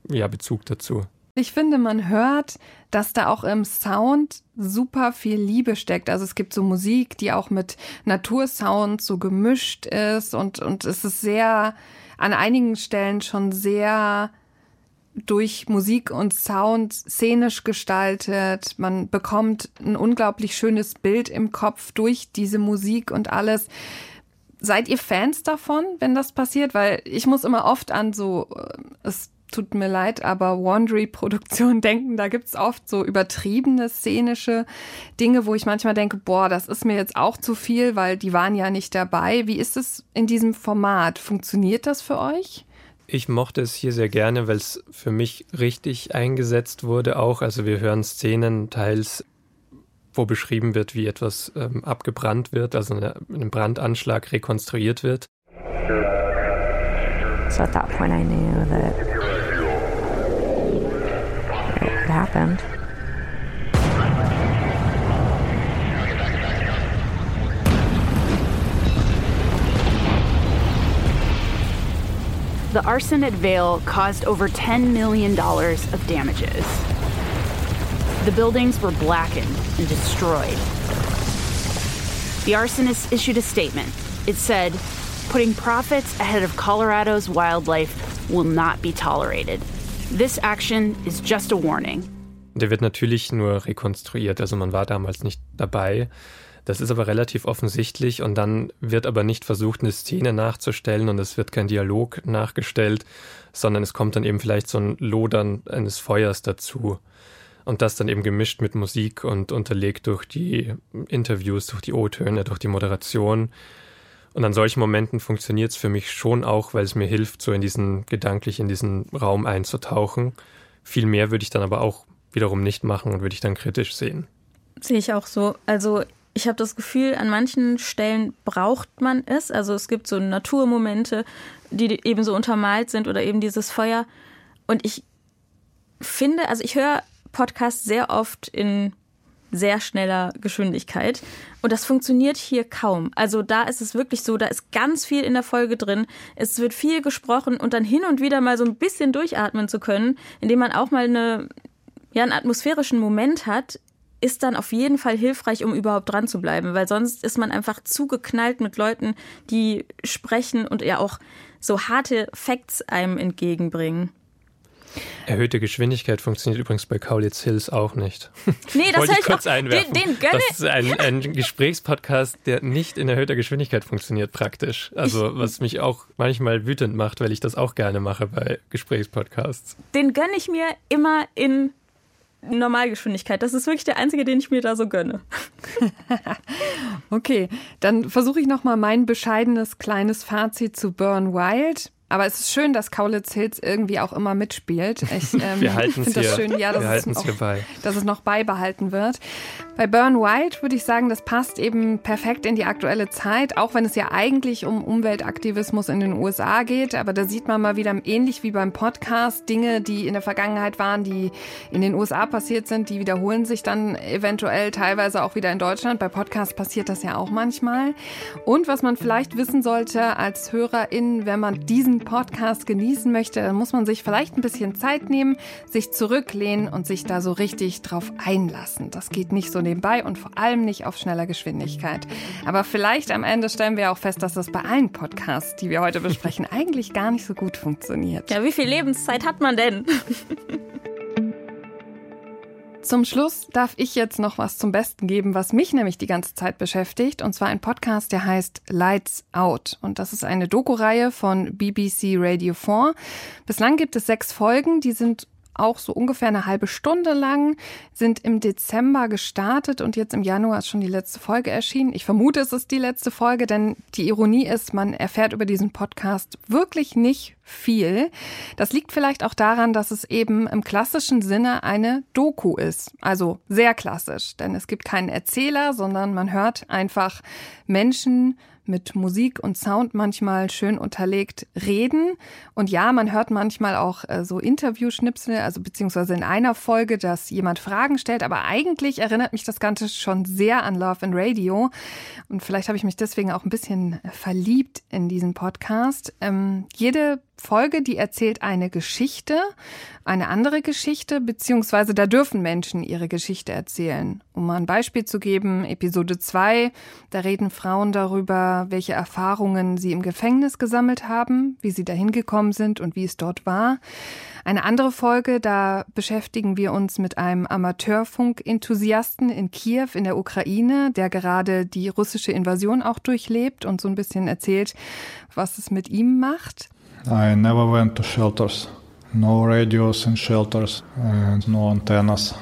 ja, Bezug dazu. Ich finde, man hört, dass da auch im Sound super viel Liebe steckt. Also es gibt so Musik, die auch mit Natursounds so gemischt ist und, und es ist sehr, an einigen Stellen schon sehr durch Musik und Sound szenisch gestaltet. Man bekommt ein unglaublich schönes Bild im Kopf durch diese Musik und alles. Seid ihr Fans davon, wenn das passiert? Weil ich muss immer oft an so, äh, es tut mir leid, aber Wandry-Produktion <laughs> denken, da gibt's oft so übertriebene szenische Dinge, wo ich manchmal denke, boah, das ist mir jetzt auch zu viel, weil die waren ja nicht dabei. Wie ist es in diesem Format? Funktioniert das für euch? Ich mochte es hier sehr gerne, weil es für mich richtig eingesetzt wurde auch. Also wir hören Szenen teils, wo beschrieben wird, wie etwas ähm, abgebrannt wird, also ein Brandanschlag rekonstruiert wird. So at that point I knew that it happened. The arson at Vale caused over $10 million of damages. The buildings were blackened and destroyed. The arsonist issued a statement. It said, putting profits ahead of Colorado's wildlife will not be tolerated. This action is just a warning. Der wird natürlich nur rekonstruiert, also man war damals nicht dabei. Das ist aber relativ offensichtlich und dann wird aber nicht versucht, eine Szene nachzustellen und es wird kein Dialog nachgestellt, sondern es kommt dann eben vielleicht so ein Lodern eines Feuers dazu. Und das dann eben gemischt mit Musik und unterlegt durch die Interviews, durch die O-Töne, durch die Moderation. Und an solchen Momenten funktioniert es für mich schon auch, weil es mir hilft, so in diesen, gedanklich in diesen Raum einzutauchen. Viel mehr würde ich dann aber auch wiederum nicht machen und würde ich dann kritisch sehen. Sehe ich auch so. Also ich habe das Gefühl, an manchen Stellen braucht man es. Also es gibt so Naturmomente, die eben so untermalt sind oder eben dieses Feuer. Und ich finde, also ich höre Podcasts sehr oft in sehr schneller Geschwindigkeit. Und das funktioniert hier kaum. Also da ist es wirklich so, da ist ganz viel in der Folge drin. Es wird viel gesprochen und dann hin und wieder mal so ein bisschen durchatmen zu können, indem man auch mal eine, ja, einen atmosphärischen Moment hat, ist dann auf jeden Fall hilfreich, um überhaupt dran zu bleiben, weil sonst ist man einfach zugeknallt mit Leuten, die sprechen und ja auch so harte Facts einem entgegenbringen. Erhöhte Geschwindigkeit funktioniert übrigens bei Kaulitz Hills auch nicht. Nee, das <laughs> Wollte ich kurz auch, einwerfen. Den, den gönne das ist ein, ein Gesprächspodcast, der nicht in erhöhter Geschwindigkeit funktioniert praktisch. Also Ich- was mich auch manchmal wütend macht, weil ich das auch gerne mache bei Gesprächspodcasts. den gönne ich mir immer in Normalgeschwindigkeit. Das ist wirklich der einzige, den ich mir da so gönne. <laughs> Okay, dann versuche ich nochmal mein bescheidenes kleines Fazit zu Burn Wild. Aber es ist schön, dass Kaulitz Hills irgendwie auch immer mitspielt. Ich <laughs> ähm, Wir halten es finde das schön, ja, dass, es bei. dass es noch beibehalten wird. Bei Burn Wild würde ich sagen, das passt eben perfekt in die aktuelle Zeit, auch wenn es ja eigentlich um Umweltaktivismus in den USA geht. Aber da sieht man mal wieder ähnlich wie beim Podcast Dinge, die in der Vergangenheit waren, die in den USA passiert sind, die wiederholen sich dann eventuell teilweise auch wieder in Deutschland. Bei Podcasts passiert das ja auch manchmal. Und was man vielleicht wissen sollte als Hörerin, wenn man diesen Podcast genießen möchte, dann muss man sich vielleicht ein bisschen Zeit nehmen, sich zurücklehnen und sich da so richtig drauf einlassen. Das geht nicht so nebenbei und vor allem nicht auf schneller Geschwindigkeit. Aber vielleicht am Ende stellen wir auch fest, dass das bei allen Podcasts, die wir heute besprechen, <laughs> eigentlich gar nicht so gut funktioniert. Ja, wie viel Lebenszeit hat man denn? Zum Schluss darf ich jetzt noch was zum Besten geben, was mich nämlich die ganze Zeit beschäftigt. Und zwar ein Podcast, der heißt Lights Out. Und das ist eine Doku-Reihe von BBC Radio 4. Bislang gibt es sechs Folgen, die sind auch so ungefähr eine halbe Stunde lang, sind im Dezember gestartet und jetzt im Januar ist schon die letzte Folge erschienen. Ich vermute, es ist die letzte Folge, denn die Ironie ist, man erfährt über diesen Podcast wirklich nicht viel. Das liegt vielleicht auch daran, dass es eben im klassischen Sinne eine Doku ist. Also sehr klassisch, denn es gibt keinen Erzähler, sondern man hört einfach Menschen mit Musik und Sound manchmal schön unterlegt reden. Und ja, man hört manchmal auch äh, so Interviewschnipsel, also beziehungsweise in einer Folge, dass jemand Fragen stellt. Aber eigentlich erinnert mich das Ganze schon sehr an Love and Radio. Und vielleicht habe ich mich deswegen auch ein bisschen verliebt in diesen Podcast. Ähm, jede Folge, die erzählt eine Geschichte, eine andere Geschichte, beziehungsweise da dürfen Menschen ihre Geschichte erzählen. Um mal ein Beispiel zu geben, Episode 2, da reden Frauen darüber, welche Erfahrungen sie im Gefängnis gesammelt haben, wie sie dahin gekommen sind und wie es dort war. Eine andere Folge, da beschäftigen wir uns mit einem Amateurfunk-Enthusiasten in Kiew in der Ukraine, der gerade die russische Invasion auch durchlebt und so ein bisschen erzählt, was es mit ihm macht. I never went to shelters. No radios in shelters and no antennas.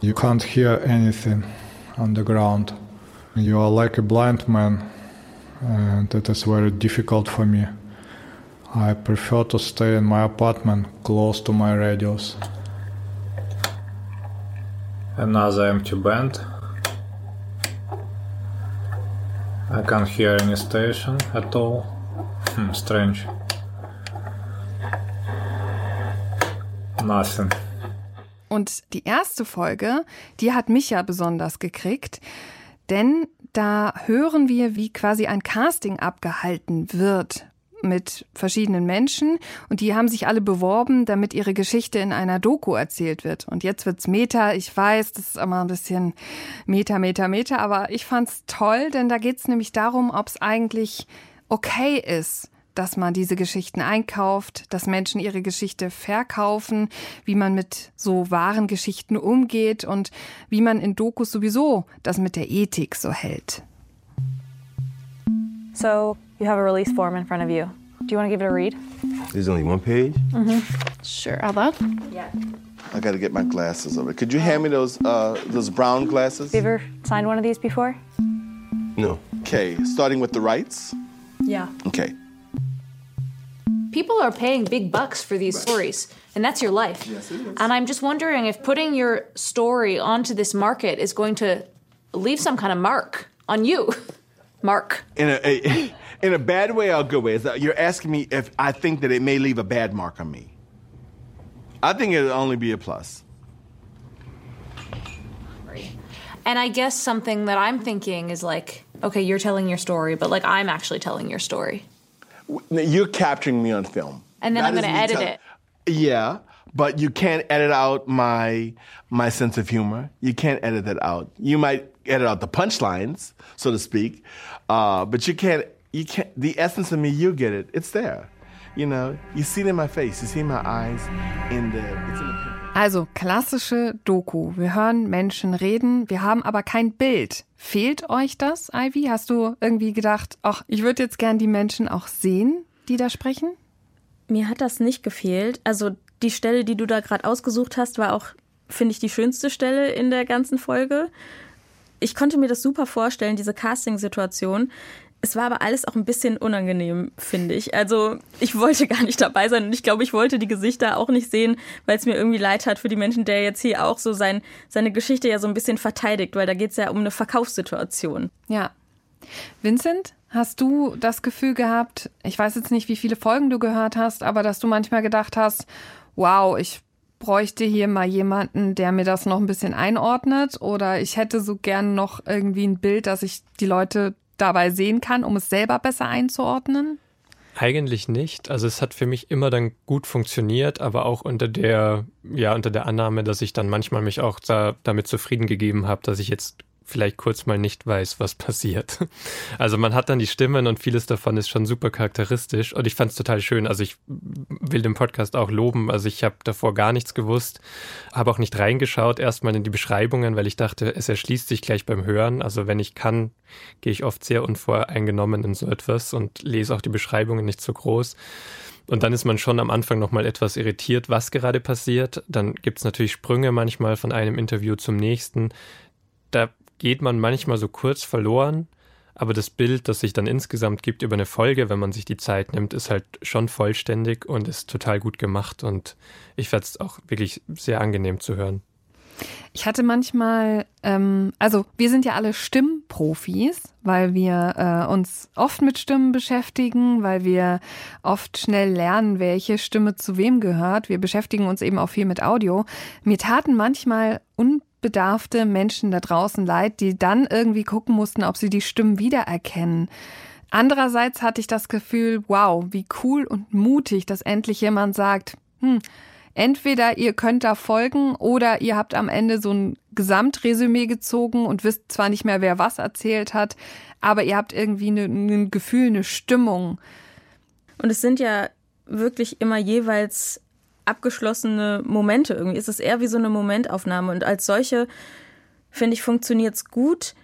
You can't hear anything on the ground. You are like a blind man, and it is very difficult for me. I prefer to stay in my apartment close to my radios. Another empty band. I can't hear any station at all. Hmm, strange. Nothing. Und die erste Folge, die hat mich ja besonders gekriegt, denn da hören wir, wie quasi ein Casting abgehalten wird mit verschiedenen Menschen und die haben sich alle beworben, damit ihre Geschichte in einer Doku erzählt wird. Und jetzt wird's Meta. Ich weiß, das ist immer ein bisschen Meta, Meta, Meta, aber ich fand's toll, denn da geht's nämlich darum, ob es eigentlich okay ist, dass man diese Geschichten einkauft, dass Menschen ihre Geschichte verkaufen, wie man mit so wahren Geschichten umgeht und wie man in Dokus sowieso das mit der Ethik so hält. So, you have a release form in front of you. Do you want to give it a read? There's only one page? Mm-hmm. Sure. Out loud? Yeah. I got to get my glasses over. Could you hand me those uh, those brown glasses? Have you ever signed one of these before? No. Okay, starting with the rights. Yeah. Okay. People are paying big bucks for these right. stories, and that's your life. Yes, it is. And I'm just wondering if putting your story onto this market is going to leave some kind of mark on you. <laughs> Mark. In a, a <laughs> in a bad way or a good way? Is that you're asking me if I think that it may leave a bad mark on me. I think it'll only be a plus. And I guess something that I'm thinking is like, okay, you're telling your story, but like I'm actually telling your story. You're capturing me on film. And then That I'm going to edit tell- it. Yeah, but you can't edit out my my sense of humor. You can't edit that out. You might edit out the punchlines, so to speak, uh, but you can't. You can't. The essence of me, you get it. It's there. You know, you see it in my face. You see my eyes in the. It's in the. Also klassische Doku. Wir hören Menschen reden, wir haben aber kein Bild. Fehlt euch das, Ivy? Hast du irgendwie gedacht, ach, ich würde jetzt gern die Menschen auch sehen, die da sprechen? Mir hat das nicht gefehlt. Also die Stelle, die du da gerade ausgesucht hast, war auch, finde ich, die schönste Stelle in der ganzen Folge. Ich konnte mir das super vorstellen, diese Casting-Situation. Es war aber alles auch ein bisschen unangenehm, finde ich. Also ich wollte gar nicht dabei sein und ich glaube, ich wollte die Gesichter auch nicht sehen, weil es mir irgendwie leid hat für die Menschen, der jetzt hier auch so sein, seine Geschichte ja so ein bisschen verteidigt, weil da geht es ja um eine Verkaufssituation. Ja. Vincent, hast du das Gefühl gehabt, ich weiß jetzt nicht, wie viele Folgen du gehört hast, aber dass du manchmal gedacht hast, wow, ich bräuchte hier mal jemanden, der mir das noch ein bisschen einordnet oder ich hätte so gern noch irgendwie ein Bild, dass ich die Leute dabei sehen kann, um es selber besser einzuordnen? Eigentlich nicht. Also es hat für mich immer dann gut funktioniert, aber auch unter der, ja, unter der Annahme, dass ich dann manchmal mich auch da, damit zufrieden gegeben habe, dass ich jetzt vielleicht kurz mal nicht weiß, was passiert. <laughs> Also man hat dann die Stimmen und vieles davon ist schon super charakteristisch und ich fand es total schön. Also ich will den Podcast auch loben. Also ich habe davor gar nichts gewusst, habe auch nicht reingeschaut erstmal in die Beschreibungen, weil ich dachte, es erschließt sich gleich beim Hören. Also wenn ich kann, gehe ich oft sehr unvoreingenommen in so etwas und lese auch die Beschreibungen nicht so groß. Und dann ist man schon am Anfang nochmal etwas irritiert, was gerade passiert. Dann gibt es natürlich Sprünge manchmal von einem Interview zum nächsten. Da geht man manchmal so kurz verloren, aber das Bild, das sich dann insgesamt gibt über eine Folge, wenn man sich die Zeit nimmt, ist halt schon vollständig und ist total gut gemacht und ich fand es auch wirklich sehr angenehm zu hören. Ich hatte manchmal, ähm, also wir sind ja alle Stimmprofis, weil wir äh, uns oft mit Stimmen beschäftigen, weil wir oft schnell lernen, welche Stimme zu wem gehört. Wir beschäftigen uns eben auch viel mit Audio. Mir taten manchmal unbedarfte Menschen da draußen leid, die dann irgendwie gucken mussten, ob sie die Stimmen wiedererkennen. Andererseits hatte ich das Gefühl, wow, wie cool und mutig, dass endlich jemand sagt, hm, entweder ihr könnt da folgen oder ihr habt am Ende so ein Gesamtresümee gezogen und wisst zwar nicht mehr, wer was erzählt hat, aber ihr habt irgendwie ein Gefühl, eine Stimmung. Und es sind ja wirklich immer jeweils abgeschlossene Momente irgendwie. Es ist eher wie so eine Momentaufnahme und als solche, finde ich, funktioniert es gut.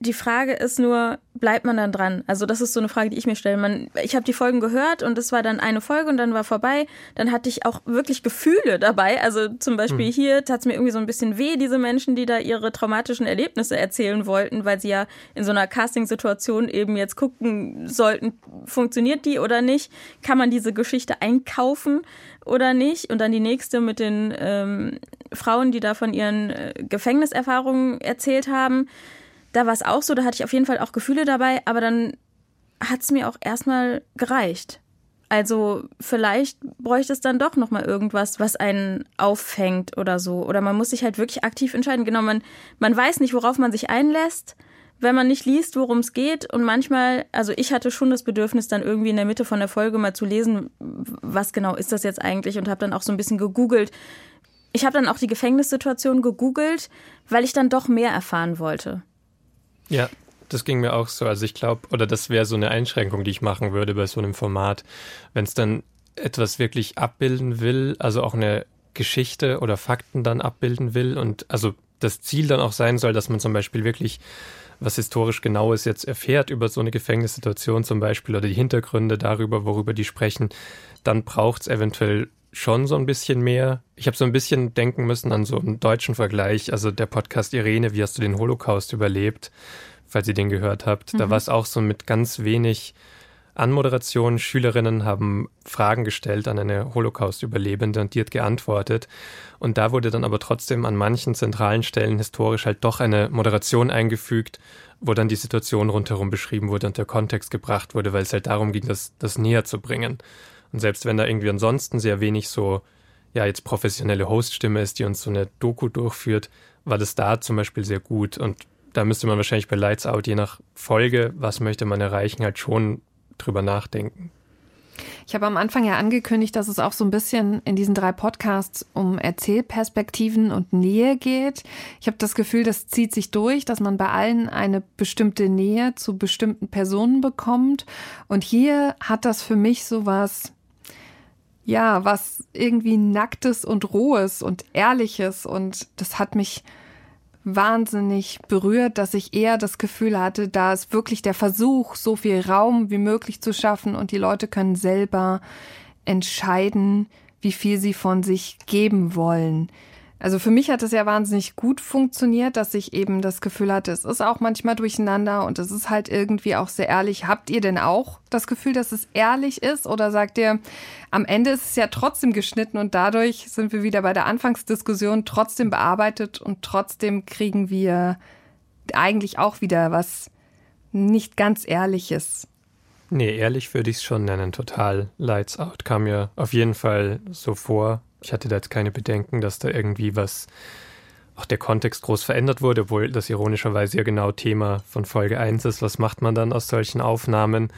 Die Frage ist nur, bleibt man dann dran? Also das ist so eine Frage, die ich mir stelle. Man, ich habe die Folgen gehört und es war dann eine Folge und dann war vorbei. Dann hatte ich auch wirklich Gefühle dabei. Also zum Beispiel mhm. hier tat es mir irgendwie so ein bisschen weh, diese Menschen, die da ihre traumatischen Erlebnisse erzählen wollten, weil sie ja in so einer Casting-Situation eben jetzt gucken sollten, funktioniert die oder nicht? Kann man diese Geschichte einkaufen oder nicht? Und dann die nächste mit den ähm, Frauen, die da von ihren äh, Gefängniserfahrungen erzählt haben da war es auch so, da hatte ich auf jeden Fall auch Gefühle dabei, aber dann hat es mir auch erstmal gereicht. Also vielleicht bräuchte es dann doch nochmal irgendwas, was einen auffängt oder so. Oder man muss sich halt wirklich aktiv entscheiden. Genau, man, man weiß nicht, worauf man sich einlässt, wenn man nicht liest, worum es geht. Und manchmal, also ich hatte schon das Bedürfnis, dann irgendwie in der Mitte von der Folge mal zu lesen, was genau ist das jetzt eigentlich und habe dann auch so ein bisschen gegoogelt. Ich habe dann auch die Gefängnissituation gegoogelt, weil ich dann doch mehr erfahren wollte. Ja, das ging mir auch so. Also ich glaube, oder das wäre so eine Einschränkung, die ich machen würde bei so einem Format, wenn es dann etwas wirklich abbilden will, also auch eine Geschichte oder Fakten dann abbilden will und also das Ziel dann auch sein soll, dass man zum Beispiel wirklich was historisch Genaues jetzt erfährt über so eine Gefängnissituation zum Beispiel oder die Hintergründe darüber, worüber die sprechen, dann braucht es eventuell schon so ein bisschen mehr. Ich habe so ein bisschen denken müssen an so einen deutschen Vergleich. Also der Podcast Irene, wie hast du den Holocaust überlebt, falls ihr den gehört habt. Mhm. Da war es auch so mit ganz wenig Anmoderation. Schülerinnen haben Fragen gestellt an eine Holocaust-Überlebende und die hat geantwortet. Und da wurde dann aber trotzdem an manchen zentralen Stellen historisch halt doch eine Moderation eingefügt, wo dann die Situation rundherum beschrieben wurde und der Kontext gebracht wurde, weil es halt darum ging, das, das näher zu bringen. Und selbst wenn da irgendwie ansonsten sehr wenig so, ja, jetzt professionelle Hoststimme ist, die uns so eine Doku durchführt, war das da zum Beispiel sehr gut. Und da müsste man wahrscheinlich bei Lights Out, je nach Folge, was möchte man erreichen, halt schon drüber nachdenken. Ich habe am Anfang ja angekündigt, dass es auch so ein bisschen in diesen drei Podcasts um Erzählperspektiven und Nähe geht. Ich habe das Gefühl, das zieht sich durch, dass man bei allen eine bestimmte Nähe zu bestimmten Personen bekommt. Und hier hat das für mich so was ja, was irgendwie nacktes und rohes und ehrliches und das hat mich wahnsinnig berührt, dass ich eher das Gefühl hatte, da ist wirklich der Versuch, so viel Raum wie möglich zu schaffen und die Leute können selber entscheiden, wie viel sie von sich geben wollen. Also für mich hat es ja wahnsinnig gut funktioniert, dass ich eben das Gefühl hatte, es ist auch manchmal durcheinander und es ist halt irgendwie auch sehr ehrlich. Habt ihr denn auch das Gefühl, dass es ehrlich ist oder sagt ihr, am Ende ist es ja trotzdem geschnitten und dadurch sind wir wieder bei der Anfangsdiskussion trotzdem bearbeitet und trotzdem kriegen wir eigentlich auch wieder was nicht ganz Ehrliches. Nee, ehrlich würde ich es schon nennen, total. Lights Out kam mir auf jeden Fall so vor. Ich hatte da jetzt keine Bedenken, dass da irgendwie was, auch der Kontext groß verändert wurde, obwohl das ironischerweise ja genau Thema von Folge 1 ist. Was macht man dann aus solchen Aufnahmen?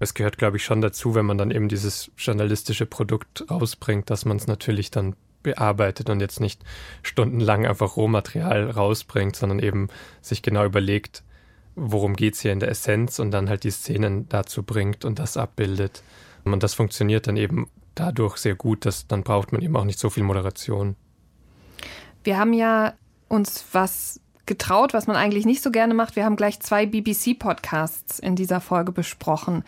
Es gehört, glaube ich, schon dazu, wenn man dann eben dieses journalistische Produkt rausbringt, dass man es natürlich dann bearbeitet und jetzt nicht stundenlang einfach Rohmaterial rausbringt, sondern eben sich genau überlegt, worum geht es hier in der Essenz und dann halt die Szenen dazu bringt und das abbildet. Und das funktioniert dann eben dadurch sehr gut, dass dann braucht man eben auch nicht so viel Moderation. Wir haben ja uns was getraut, was man eigentlich nicht so gerne macht. Wir haben gleich zwei BBC-Podcasts in dieser Folge besprochen.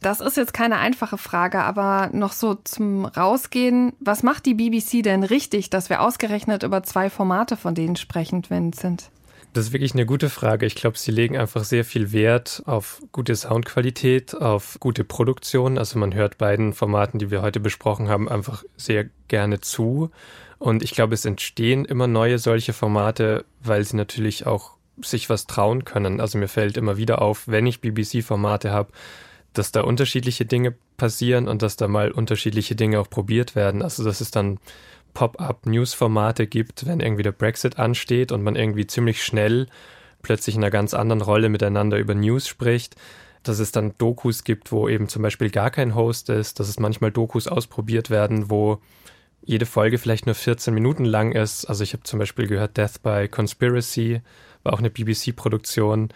Das ist jetzt keine einfache Frage, aber noch so zum Rausgehen. Was macht die BBC denn richtig, dass wir ausgerechnet über zwei Formate von denen sprechen, Vincent? Das ist wirklich eine gute Frage. Ich glaube, sie legen einfach sehr viel Wert auf gute Soundqualität, auf gute Produktion. Also man hört beiden Formaten, die wir heute besprochen haben, einfach sehr gerne zu. Und ich glaube, es entstehen immer neue solche Formate, weil sie natürlich auch sich was trauen können. Also mir fällt immer wieder auf, wenn ich BBC-Formate habe, dass da unterschiedliche Dinge passieren und dass da mal unterschiedliche Dinge auch probiert werden. Also das ist dann Pop-up-News-Formate gibt, wenn irgendwie der Brexit ansteht und man irgendwie ziemlich schnell plötzlich in einer ganz anderen Rolle miteinander über News spricht. dass es dann Dokus gibt, wo eben zum Beispiel gar kein Host ist, dass es manchmal Dokus ausprobiert werden, wo jede Folge vielleicht nur 14 Minuten lang ist. Also ich habe zum Beispiel gehört Death by Conspiracy, war auch eine BBC-Produktion.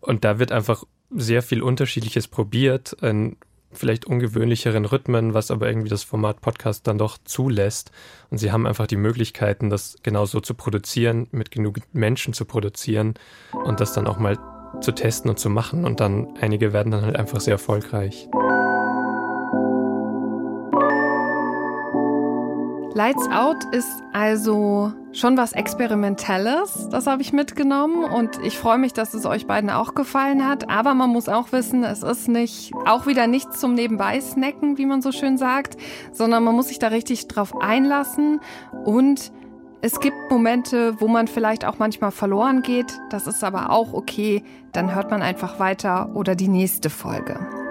Und da wird einfach sehr viel Unterschiedliches probiert, in vielleicht ungewöhnlicheren Rhythmen, was aber irgendwie das Format Podcast dann doch zulässt. Und sie haben einfach die Möglichkeiten, das genauso zu produzieren, mit genug Menschen zu produzieren und das dann auch mal zu testen und zu machen. Und dann einige werden dann halt einfach sehr erfolgreich. Lights Out ist also schon was Experimentelles, das habe ich mitgenommen und ich freue mich, dass es euch beiden auch gefallen hat. Aber man muss auch wissen, es ist nicht auch wieder nichts zum Nebenbei-Snacken, wie man so schön sagt, sondern man muss sich da richtig drauf einlassen und es gibt Momente, wo man vielleicht auch manchmal verloren geht. Das ist aber auch okay. Dann hört man einfach weiter oder die nächste Folge.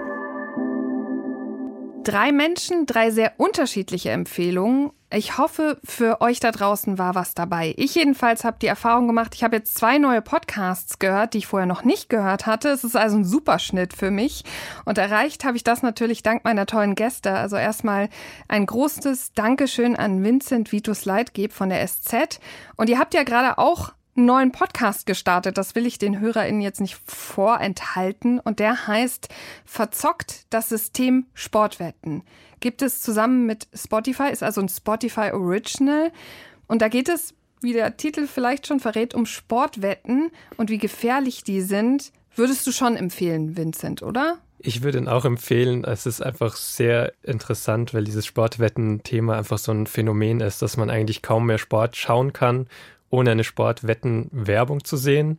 Drei Menschen, drei sehr unterschiedliche Empfehlungen. Ich hoffe, für euch da draußen war was dabei. Ich jedenfalls habe die Erfahrung gemacht, ich habe jetzt zwei neue Podcasts gehört, die ich vorher noch nicht gehört hatte. Es ist also ein Superschnitt für mich. Und erreicht habe ich das natürlich dank meiner tollen Gäste. Also erstmal ein großes Dankeschön an Vincent Vitus Leitgeb von der SZ. Und ihr habt ja gerade auch neuen Podcast gestartet. Das will ich den HörerInnen jetzt nicht vorenthalten. Und der heißt Verzockt das System Sportwetten. Gibt es zusammen mit Spotify, ist also ein Spotify Original. Und da geht es, wie der Titel vielleicht schon verrät, um Sportwetten und wie gefährlich die sind. Würdest du schon empfehlen, Vincent, oder? Ich würde ihn auch empfehlen. Es ist einfach sehr interessant, weil dieses Sportwetten-Thema einfach so ein Phänomen ist, dass man eigentlich kaum mehr Sport schauen kann ohne eine Sportwetten-Werbung zu sehen.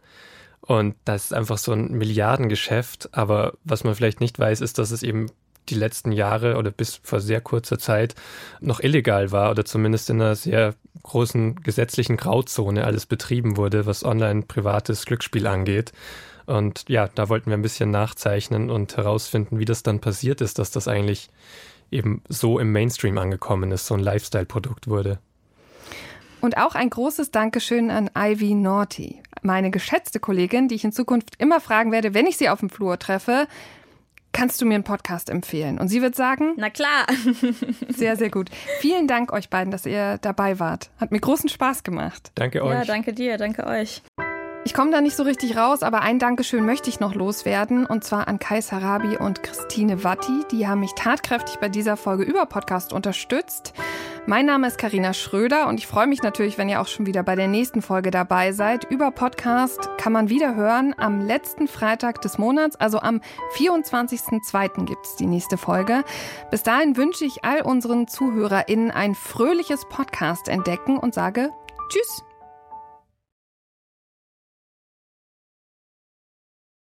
Und das ist einfach so ein Milliardengeschäft. Aber was man vielleicht nicht weiß, ist, dass es eben die letzten Jahre oder bis vor sehr kurzer Zeit noch illegal war oder zumindest in einer sehr großen gesetzlichen Grauzone alles betrieben wurde, was online privates Glücksspiel angeht. Und ja, da wollten wir ein bisschen nachzeichnen und herausfinden, wie das dann passiert ist, dass das eigentlich eben so im Mainstream angekommen ist, so ein Lifestyle-Produkt wurde. Und auch ein großes Dankeschön an Ivy Naughty, meine geschätzte Kollegin, die ich in Zukunft immer fragen werde, wenn ich sie auf dem Flur treffe, kannst du mir einen Podcast empfehlen? Und sie wird sagen, na klar. <laughs> sehr, sehr gut. Vielen Dank euch beiden, dass ihr dabei wart. Hat mir großen Spaß gemacht. Danke euch. Ja, danke dir, danke euch. Ich komme da nicht so richtig raus, aber ein Dankeschön möchte ich noch loswerden und zwar an Kai Sarabi und Christine Watti. Die haben mich tatkräftig bei dieser Folge über Podcast unterstützt. Mein Name ist Karina Schröder und ich freue mich natürlich, wenn ihr auch schon wieder bei der nächsten Folge dabei seid. Über Podcast kann man wieder hören am letzten Freitag des Monats, also am 24.02. gibt es die nächste Folge. Bis dahin wünsche ich all unseren ZuhörerInnen ein fröhliches Podcast entdecken und sage Tschüss.